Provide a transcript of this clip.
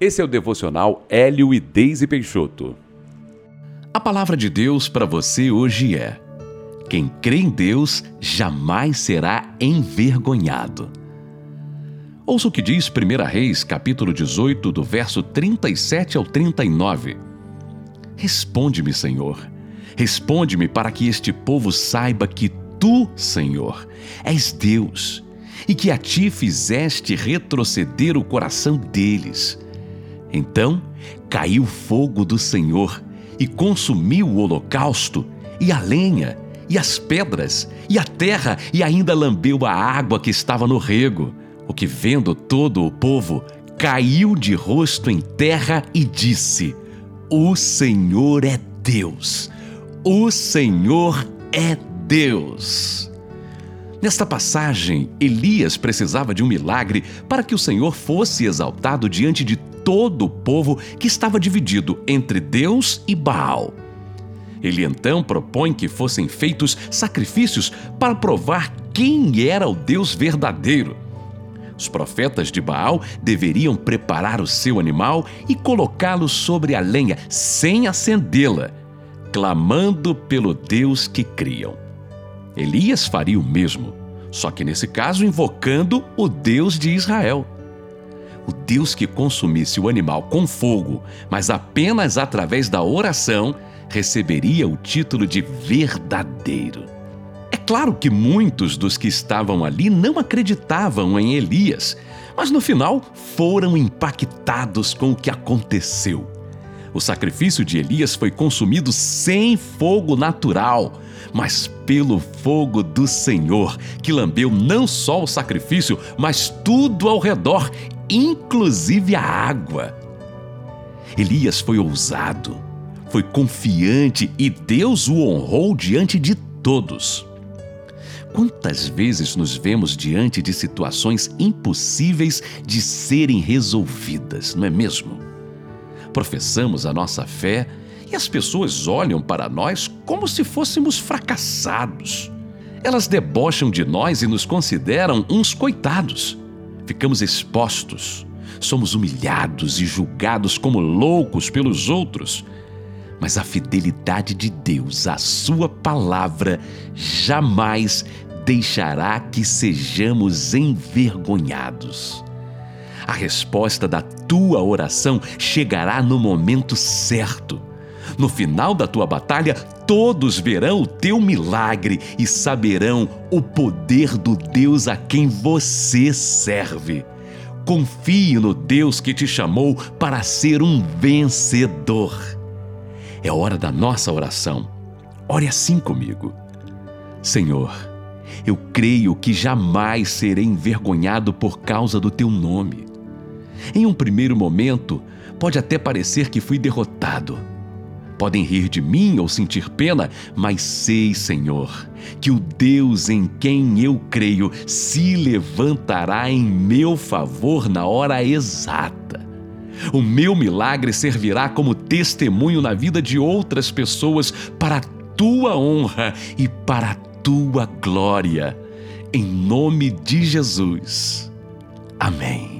Esse é o devocional Hélio e Deise Peixoto. A palavra de Deus para você hoje é: quem crê em Deus jamais será envergonhado. Ouça o que diz 1 Reis, capítulo 18, do verso 37 ao 39. Responde-me, Senhor. Responde-me para que este povo saiba que tu, Senhor, és Deus e que a ti fizeste retroceder o coração deles. Então caiu fogo do Senhor e consumiu o holocausto, e a lenha, e as pedras, e a terra, e ainda lambeu a água que estava no rego. O que, vendo todo o povo, caiu de rosto em terra e disse: O Senhor é Deus, o Senhor é Deus. Nesta passagem, Elias precisava de um milagre para que o Senhor fosse exaltado diante de todo o povo que estava dividido entre Deus e Baal. Ele então propõe que fossem feitos sacrifícios para provar quem era o Deus verdadeiro. Os profetas de Baal deveriam preparar o seu animal e colocá-lo sobre a lenha sem acendê-la, clamando pelo Deus que criam. Elias faria o mesmo, só que nesse caso invocando o Deus de Israel. O Deus que consumisse o animal com fogo, mas apenas através da oração, receberia o título de verdadeiro. É claro que muitos dos que estavam ali não acreditavam em Elias, mas no final foram impactados com o que aconteceu. O sacrifício de Elias foi consumido sem fogo natural, mas pelo fogo do Senhor, que lambeu não só o sacrifício, mas tudo ao redor, inclusive a água. Elias foi ousado, foi confiante e Deus o honrou diante de todos. Quantas vezes nos vemos diante de situações impossíveis de serem resolvidas, não é mesmo? Professamos a nossa fé e as pessoas olham para nós como se fôssemos fracassados. Elas debocham de nós e nos consideram uns coitados. Ficamos expostos, somos humilhados e julgados como loucos pelos outros. Mas a fidelidade de Deus à Sua palavra jamais deixará que sejamos envergonhados. A resposta da tua oração chegará no momento certo. No final da tua batalha, todos verão o teu milagre e saberão o poder do Deus a quem você serve. Confie no Deus que te chamou para ser um vencedor. É hora da nossa oração. Ore assim comigo. Senhor, eu creio que jamais serei envergonhado por causa do teu nome. Em um primeiro momento, pode até parecer que fui derrotado. Podem rir de mim ou sentir pena, mas sei, Senhor, que o Deus em quem eu creio se levantará em meu favor na hora exata. O meu milagre servirá como testemunho na vida de outras pessoas para a tua honra e para a tua glória. Em nome de Jesus. Amém.